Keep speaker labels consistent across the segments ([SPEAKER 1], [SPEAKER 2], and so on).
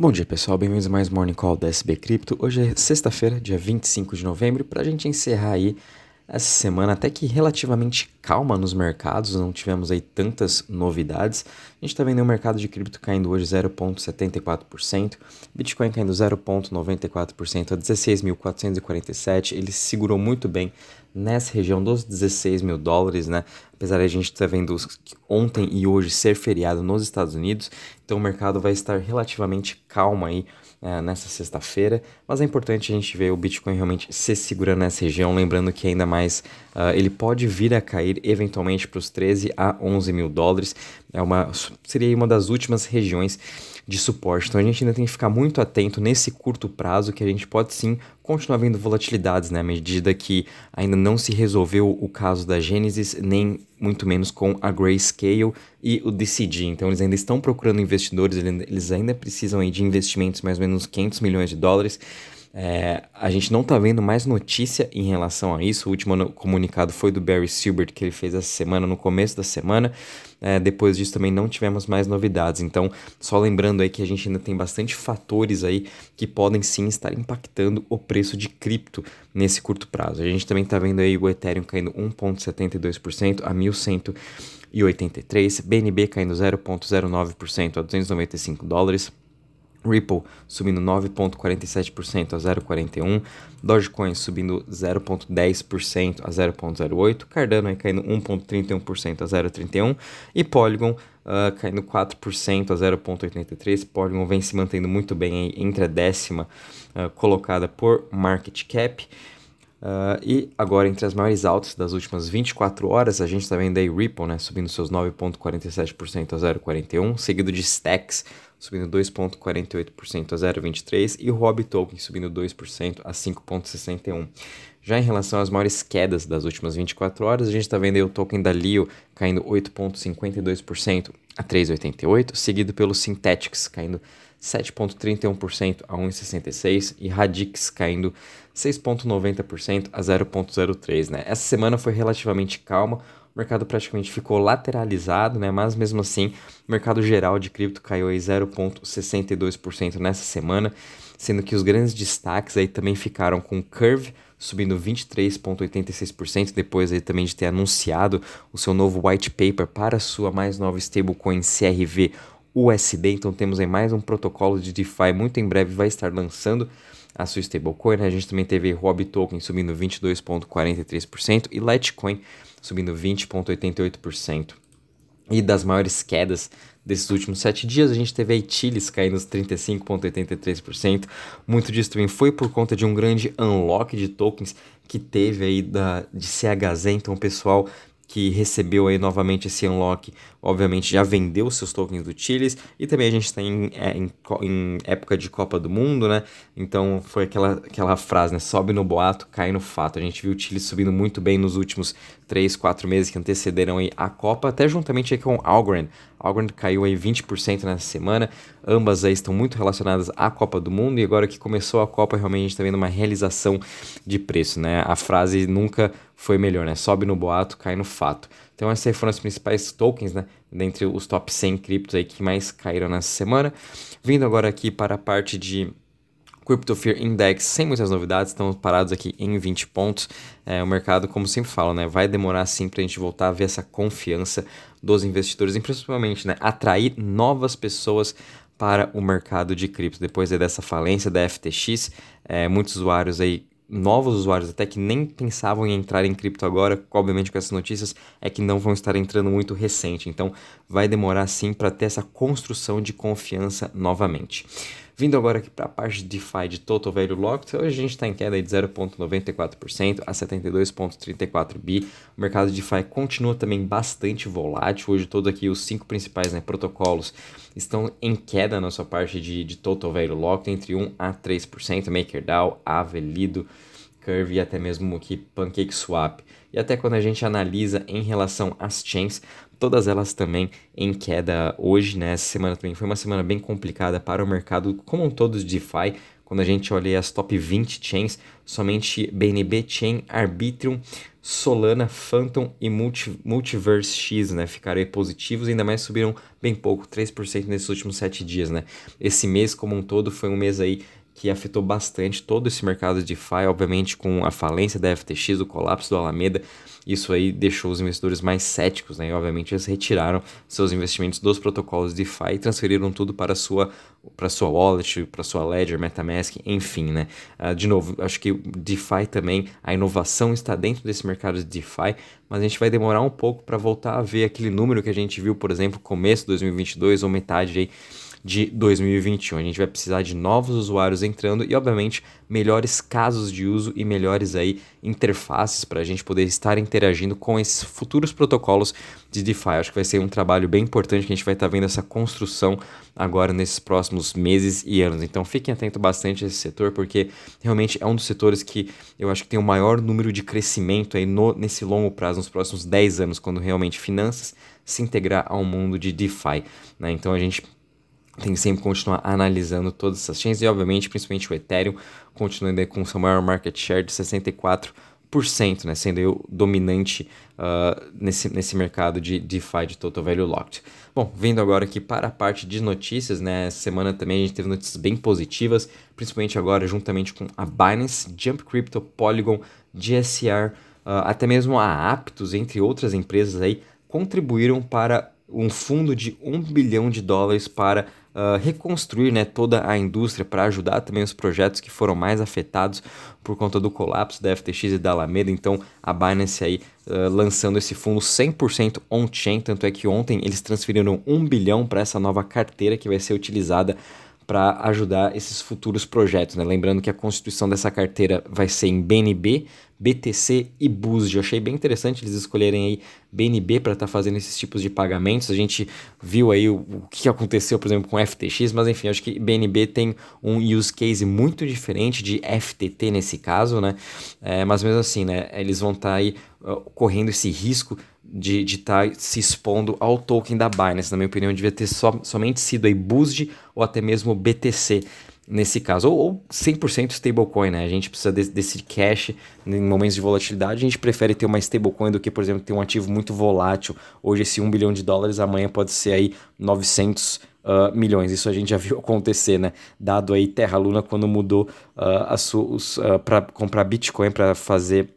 [SPEAKER 1] Bom dia pessoal, bem-vindos a mais Morning Call da SB Cripto. Hoje é sexta-feira, dia 25 de novembro, para a gente encerrar aí essa semana até que relativamente calma nos mercados, não tivemos aí tantas novidades. A gente está vendo o mercado de cripto caindo hoje 0,74%, Bitcoin caindo 0,94% a 16.447, ele segurou muito bem nessa região dos 16 mil dólares, né? Apesar de a gente estar tá vendo ontem e hoje ser feriado nos Estados Unidos, então o mercado vai estar relativamente calmo aí é, nessa sexta-feira, mas é importante a gente ver o Bitcoin realmente se segurando nessa região, lembrando que ainda mais uh, ele pode vir a cair eventualmente para os 13 a 11 mil dólares, é uma, seria uma das últimas regiões de suporte. Então a gente ainda tem que ficar muito atento nesse curto prazo que a gente pode sim continuar vendo volatilidades, né? À medida que ainda não se resolveu o caso da Genesis, nem muito menos com a Grayscale e o DCG. Então eles ainda estão procurando investidores, eles ainda precisam aí de investimentos mais ou menos 500 milhões de dólares. É, a gente não está vendo mais notícia em relação a isso. O último comunicado foi do Barry Silbert, que ele fez essa semana, no começo da semana. É, depois disso também não tivemos mais novidades. Então, só lembrando aí que a gente ainda tem bastante fatores aí que podem sim estar impactando o preço de cripto nesse curto prazo. A gente também está vendo aí o Ethereum caindo 1,72% a 1.183, BNB caindo 0,09% a 295 dólares. Ripple subindo 9,47% a 0,41%, Dogecoin subindo 0,10% a 0,08%, Cardano aí caindo 1,31% a 0,31% e Polygon uh, caindo 4% a 0,83%. Polygon vem se mantendo muito bem aí entre a décima uh, colocada por market cap. Uh, e agora, entre as maiores altas das últimas 24 horas, a gente está vendo aí Ripple né, subindo seus 9,47% a 0,41%, seguido de Stacks subindo 2,48% a 0,23% e o Rob Token subindo 2% a 5,61%. Já em relação às maiores quedas das últimas 24 horas, a gente está vendo o token da Leo caindo 8,52% a 3,88%, seguido pelo Synthetics caindo 7,31% a 1,66% e Radix caindo 6,90% a 0,03%. Né? Essa semana foi relativamente calma, o mercado praticamente ficou lateralizado, né? mas mesmo assim, o mercado geral de cripto caiu aí 0,62% nessa semana, sendo que os grandes destaques aí também ficaram com Curve subindo 23,86% depois aí também de ter anunciado o seu novo white paper para a sua mais nova stablecoin CRV USD. Então temos aí mais um protocolo de DeFi muito em breve vai estar lançando a sua stablecoin. Né? A gente também teve Rob Token subindo 22,43% e Litecoin subindo 20,88%. E das maiores quedas desses últimos sete dias, a gente teve a Itilis caindo 35,83%. Muito disso também foi por conta de um grande unlock de tokens que teve aí da, de CHZ. Então, o pessoal que recebeu aí novamente esse unlock, obviamente já vendeu seus tokens do Chiles e também a gente está em, é, em, em, época de Copa do Mundo, né? Então foi aquela, aquela frase, né? Sobe no boato, cai no fato. A gente viu o Chile subindo muito bem nos últimos 3, 4 meses que antecederam aí a Copa, até juntamente aí com o Algorand. Algorand caiu aí 20% nessa semana, ambas aí estão muito relacionadas à Copa do Mundo e agora que começou a Copa realmente a gente está vendo uma realização de preço, né? A frase nunca foi melhor, né? Sobe no boato, cai no fato. Então essas foram as principais tokens, né? Dentre os top 100 criptos aí que mais caíram nessa semana. Vindo agora aqui para a parte de Crypto Fear Index, sem muitas novidades, estamos parados aqui em 20 pontos. É, o mercado, como sempre falo, né, vai demorar sim para a gente voltar a ver essa confiança dos investidores e principalmente né, atrair novas pessoas para o mercado de cripto. Depois dessa falência da FTX, é, muitos usuários aí novos usuários até que nem pensavam em entrar em cripto agora, obviamente com essas notícias, é que não vão estar entrando muito recente. Então vai demorar sim para ter essa construção de confiança novamente. Vindo agora aqui para a parte de DeFi de Total Value Locked, hoje a gente está em queda de 0,94% a 72,34 bi. O mercado de DeFi continua também bastante volátil. Hoje todos aqui os cinco principais né, protocolos estão em queda na sua parte de, de Total Value Locked, entre 1 a 3%, MakerDAO, Aave, Lido, Curve e até mesmo aqui PancakeSwap. E até quando a gente analisa em relação às chains, todas elas também em queda hoje, né? Essa semana também foi uma semana bem complicada para o mercado como um todo de DeFi. Quando a gente olha as top 20 chains, somente BNB Chain, Arbitrum, Solana, Phantom e Multi, Multiverse X, né? Ficaram positivos, ainda mais subiram bem pouco, 3% nesses últimos 7 dias, né? Esse mês como um todo foi um mês aí que afetou bastante todo esse mercado de DeFi, obviamente com a falência da FTX, o colapso do Alameda, isso aí deixou os investidores mais céticos, né? E obviamente eles retiraram seus investimentos dos protocolos DeFi e transferiram tudo para sua para sua wallet, para sua ledger, MetaMask, enfim, né? Uh, de novo, acho que DeFi também, a inovação está dentro desse mercado de DeFi, mas a gente vai demorar um pouco para voltar a ver aquele número que a gente viu, por exemplo, começo de 2022 ou metade aí de 2021. A gente vai precisar de novos usuários entrando e, obviamente, melhores casos de uso e melhores aí interfaces para a gente poder estar interagindo com esses futuros protocolos de DeFi. Acho que vai ser um trabalho bem importante que a gente vai estar tá vendo essa construção agora nesses próximos meses e anos. Então fiquem atentos bastante a esse setor, porque realmente é um dos setores que eu acho que tem o maior número de crescimento aí no, nesse longo prazo, nos próximos 10 anos, quando realmente finanças se integrar ao mundo de DeFi. Né? Então a gente tem que sempre continuar analisando todas essas chains e, obviamente, principalmente o Ethereum, continuando com seu maior market share de 64%, né, sendo o dominante uh, nesse, nesse mercado de DeFi, de Total Value Locked. Bom, vindo agora aqui para a parte de notícias, né, essa semana também a gente teve notícias bem positivas, principalmente agora juntamente com a Binance, Jump Crypto, Polygon, GSR, uh, ah, até mesmo a Aptos, entre outras empresas aí, contribuíram para um fundo de 1 bilhão de dólares para uh, reconstruir né, toda a indústria, para ajudar também os projetos que foram mais afetados por conta do colapso da FTX e da Alameda. Então a Binance aí uh, lançando esse fundo 100% on-chain, tanto é que ontem eles transferiram 1 bilhão para essa nova carteira que vai ser utilizada para ajudar esses futuros projetos. Né? Lembrando que a constituição dessa carteira vai ser em BNB, BTC e BUSD. Eu achei bem interessante eles escolherem aí BNB para estar tá fazendo esses tipos de pagamentos. A gente viu aí o, o, que aconteceu, por exemplo, com FTX, mas enfim, acho que BNB tem um use case muito diferente de FTT nesse caso, né? É, mas mesmo assim, né? Eles vão estar tá aí uh, correndo esse risco de estar tá se expondo ao token da Binance. Na minha opinião, devia ter so, somente sido aí BUSD ou até mesmo BTC nesse caso, ou, ou 100% stablecoin, né? A gente precisa de, desse cash em momentos de volatilidade, a gente prefere ter uma stablecoin do que, por exemplo, ter um ativo muito volátil. Hoje esse 1 bilhão de dólares, amanhã pode ser aí 900 Uh, milhões. Isso a gente já viu acontecer, né? Dado aí Terra Luna quando mudou uh, uh, para comprar Bitcoin para fazer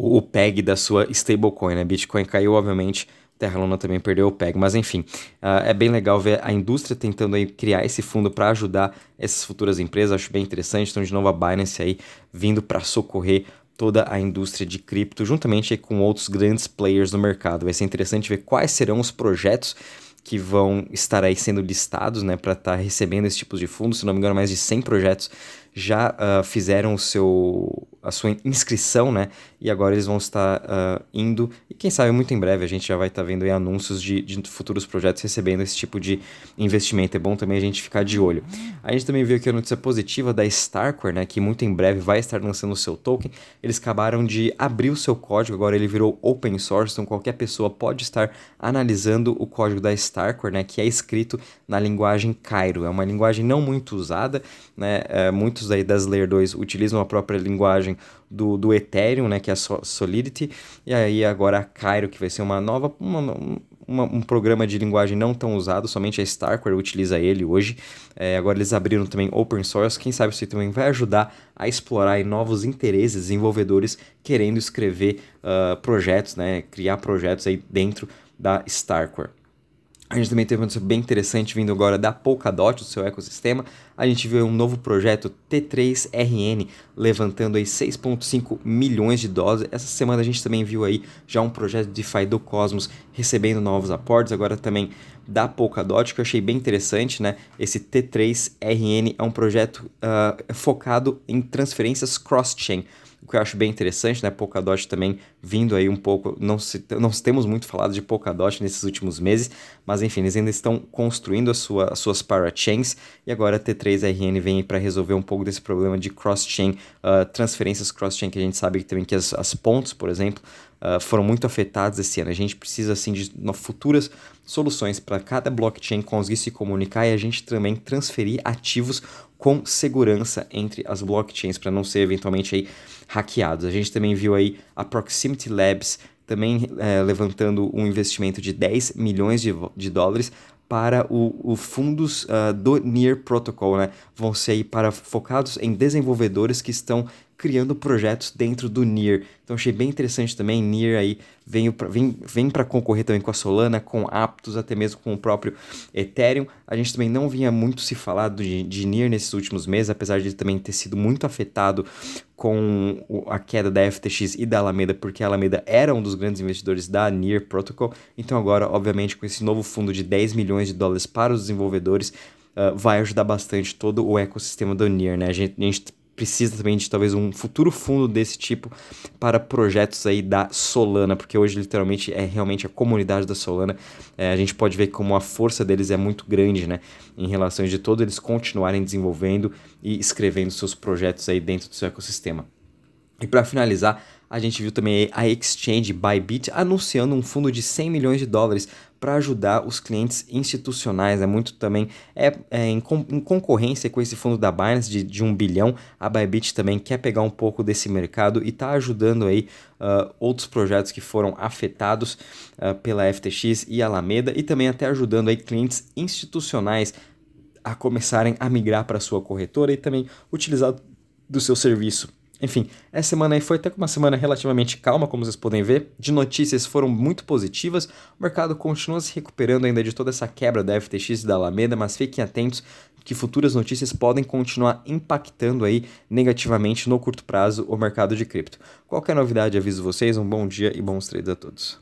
[SPEAKER 1] o, PEG da sua stablecoin, né? Bitcoin caiu, obviamente, Terra Luna também perdeu o PEG, mas enfim, uh, é bem legal ver a indústria tentando aí criar esse fundo para ajudar essas futuras empresas, acho bem interessante, então de novo a Binance aí vindo para socorrer toda a indústria de cripto, juntamente com outros grandes players no mercado. Vai ser interessante ver quais serão os projetos que vão estar aí sendo listados, né, para estar tá recebendo esse tipo de fundo. Se não me engano, mais de 100 projetos já uh, fizeram o seu, a sua inscrição, né? E agora eles vão estar uh, indo, quem sabe muito em breve a gente já vai estar vendo anúncios de, de, futuros projetos recebendo esse tipo de investimento. É bom também a gente ficar de olho. A gente também viu aqui a notícia positiva da Starkware, né? Que muito em breve vai estar lançando o seu token. Eles acabaram de abrir o seu código, agora ele virou open source, então qualquer pessoa pode estar analisando o código da Starkware, né? Que é escrito na linguagem Cairo. É uma linguagem não muito usada, né? É, muitos aí das Layer 2 utilizam a própria linguagem do, do Ethereum, né, que é a Solidity, e aí agora a Cairo, que vai ser uma nova, uma, uma, um programa de linguagem não tão usado, somente a Starkware utiliza ele hoje. É, agora eles abriram também open source, quem sabe isso também vai ajudar a explorar novos interesses, desenvolvedores querendo escrever uh, projetos, né, criar projetos aí dentro da Starkware. A gente também teve uma notícia bem interessante vindo agora da Polkadot, do seu ecossistema. A gente viu um novo projeto T3RN levantando aí 6.5 milhões de dólares. Essa semana a gente também viu aí já um projeto de DeFi do Cosmos recebendo novos aportes, agora também da Polkadot, que eu achei bem interessante, né? Esse T3RN é um projeto uh, focado em transferências cross-chain o que eu acho bem interessante, né? Polkadot também vindo aí um pouco, não, se, não temos muito falado de Polkadot nesses últimos meses, mas enfim, eles ainda estão construindo a sua, as suas parachains e agora a T3RN vem para resolver um pouco desse problema de cross-chain, uh, transferências cross-chain que a gente sabe também que as, as pontes, por exemplo, uh, foram muito afetadas esse ano. A gente precisa assim de futuras soluções para cada blockchain conseguir se comunicar e a gente também transferir ativos com segurança entre as blockchains para não ser eventualmente aí hackeados. A gente também viu aí a Proximity Labs também é, levantando um investimento de 10 milhões de, de dólares para o, o fundos uh, do Near Protocol, né? Vão ser aí para focados em desenvolvedores que estão criando projetos dentro do Near. Então achei bem interessante também, Near aí vem, vem, vem para concorrer também com a Solana, com Aptos, até mesmo com o próprio Ethereum. A gente também não vinha muito se falar de, de nesses últimos meses, apesar de também ter sido muito afetado com a queda da FTX e da Alameda, porque a Alameda era um dos grandes investidores da Near Protocol. Então agora, obviamente, com esse novo fundo de 10 milhões de dólares para os desenvolvedores, uh, vai ajudar bastante todo o ecossistema do Near, né? A gente, a gente precisa também de talvez um futuro fundo desse tipo para projetos aí da Solana, porque hoje literalmente é realmente a comunidade da Solana. É, a gente pode ver como a força deles é muito grande, né? Em relação de todos eles continuarem desenvolvendo e escrevendo seus projetos aí dentro do seu ecossistema. E para finalizar, a gente viu também a Exchange Bybit anunciando um fundo de 100 milhões de dólares para ajudar os clientes institucionais. É muito também é, é em, com, em, concorrência com esse fundo da Binance de, de um bilhão. A Bybit também quer pegar um pouco desse mercado e está ajudando aí uh, outros projetos que foram afetados uh, pela FTX e Alameda e também até ajudando aí clientes institucionais a começarem a migrar para sua corretora e também utilizar do seu serviço. Enfim, essa semana aí foi até uma semana relativamente calma, como vocês podem ver. De notícias foram muito positivas. O mercado continua se recuperando ainda de toda essa quebra da FTX e da Alameda, mas fiquem atentos que futuras notícias podem continuar impactando aí negativamente no curto prazo o mercado de cripto. Qualquer novidade, aviso vocês. Um bom dia e bons trades a todos.